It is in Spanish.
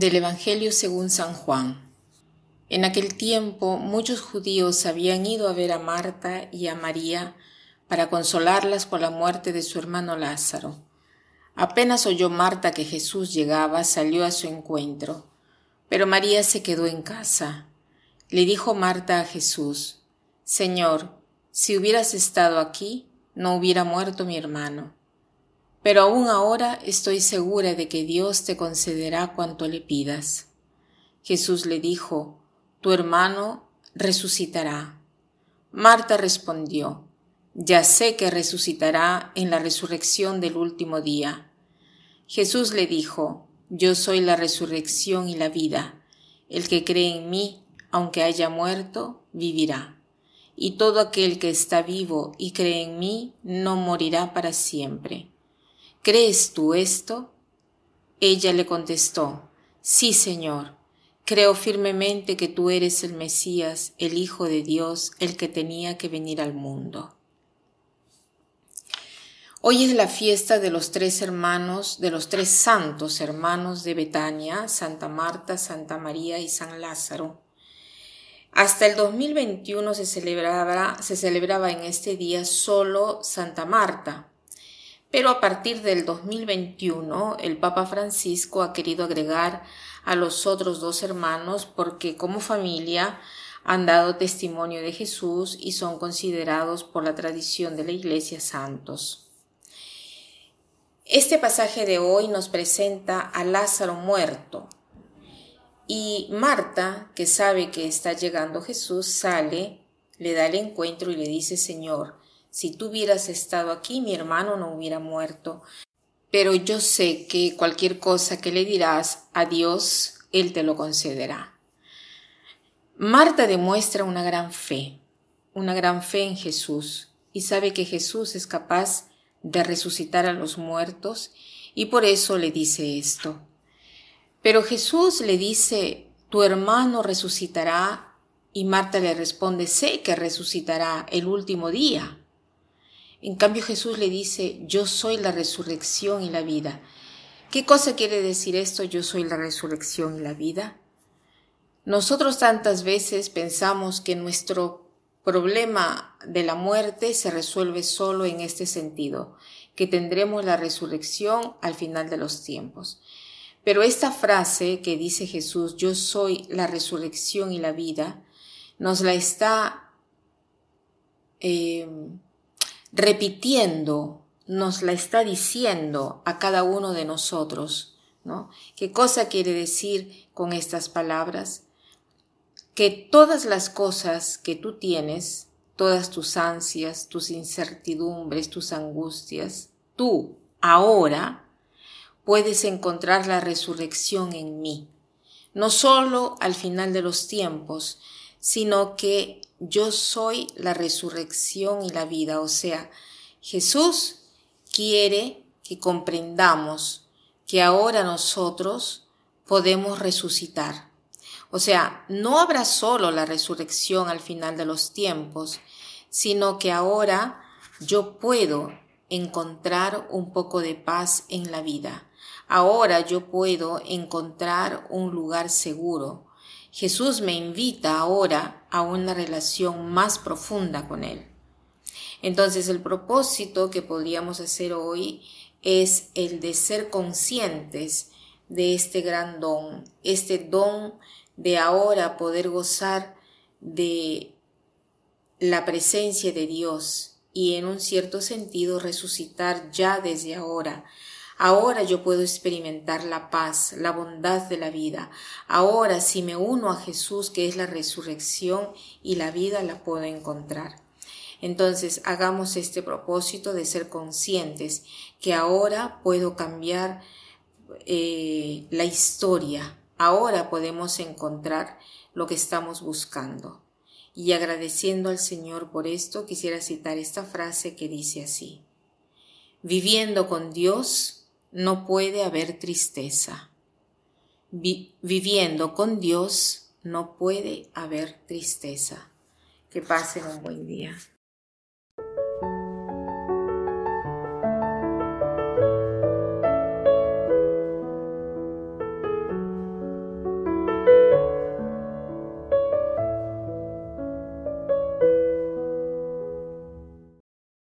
Del Evangelio según San Juan. En aquel tiempo muchos judíos habían ido a ver a Marta y a María para consolarlas por la muerte de su hermano Lázaro. Apenas oyó Marta que Jesús llegaba, salió a su encuentro, pero María se quedó en casa. Le dijo Marta a Jesús, Señor, si hubieras estado aquí, no hubiera muerto mi hermano pero aún ahora estoy segura de que Dios te concederá cuanto le pidas. Jesús le dijo, Tu hermano resucitará. Marta respondió, Ya sé que resucitará en la resurrección del último día. Jesús le dijo, Yo soy la resurrección y la vida. El que cree en mí, aunque haya muerto, vivirá. Y todo aquel que está vivo y cree en mí, no morirá para siempre. ¿Crees tú esto? Ella le contestó, Sí, Señor, creo firmemente que tú eres el Mesías, el Hijo de Dios, el que tenía que venir al mundo. Hoy es la fiesta de los tres hermanos, de los tres santos hermanos de Betania, Santa Marta, Santa María y San Lázaro. Hasta el 2021 se celebraba, se celebraba en este día solo Santa Marta, pero a partir del 2021 el Papa Francisco ha querido agregar a los otros dos hermanos porque como familia han dado testimonio de Jesús y son considerados por la tradición de la Iglesia santos. Este pasaje de hoy nos presenta a Lázaro muerto y Marta, que sabe que está llegando Jesús, sale, le da el encuentro y le dice, Señor, si tú hubieras estado aquí, mi hermano no hubiera muerto. Pero yo sé que cualquier cosa que le dirás a Dios, Él te lo concederá. Marta demuestra una gran fe, una gran fe en Jesús, y sabe que Jesús es capaz de resucitar a los muertos, y por eso le dice esto. Pero Jesús le dice, tu hermano resucitará, y Marta le responde, sé que resucitará el último día. En cambio Jesús le dice, yo soy la resurrección y la vida. ¿Qué cosa quiere decir esto, yo soy la resurrección y la vida? Nosotros tantas veces pensamos que nuestro problema de la muerte se resuelve solo en este sentido, que tendremos la resurrección al final de los tiempos. Pero esta frase que dice Jesús, yo soy la resurrección y la vida, nos la está eh, repitiendo, nos la está diciendo a cada uno de nosotros, ¿no? ¿Qué cosa quiere decir con estas palabras? Que todas las cosas que tú tienes, todas tus ansias, tus incertidumbres, tus angustias, tú ahora puedes encontrar la resurrección en mí. No solo al final de los tiempos, sino que yo soy la resurrección y la vida. O sea, Jesús quiere que comprendamos que ahora nosotros podemos resucitar. O sea, no habrá solo la resurrección al final de los tiempos, sino que ahora yo puedo encontrar un poco de paz en la vida. Ahora yo puedo encontrar un lugar seguro, Jesús me invita ahora a una relación más profunda con Él. Entonces el propósito que podríamos hacer hoy es el de ser conscientes de este gran don, este don de ahora poder gozar de la presencia de Dios y en un cierto sentido resucitar ya desde ahora Ahora yo puedo experimentar la paz, la bondad de la vida. Ahora si me uno a Jesús, que es la resurrección y la vida, la puedo encontrar. Entonces hagamos este propósito de ser conscientes que ahora puedo cambiar eh, la historia. Ahora podemos encontrar lo que estamos buscando. Y agradeciendo al Señor por esto, quisiera citar esta frase que dice así. Viviendo con Dios, no puede haber tristeza. viviendo con Dios no puede haber tristeza. Que pasen un buen día.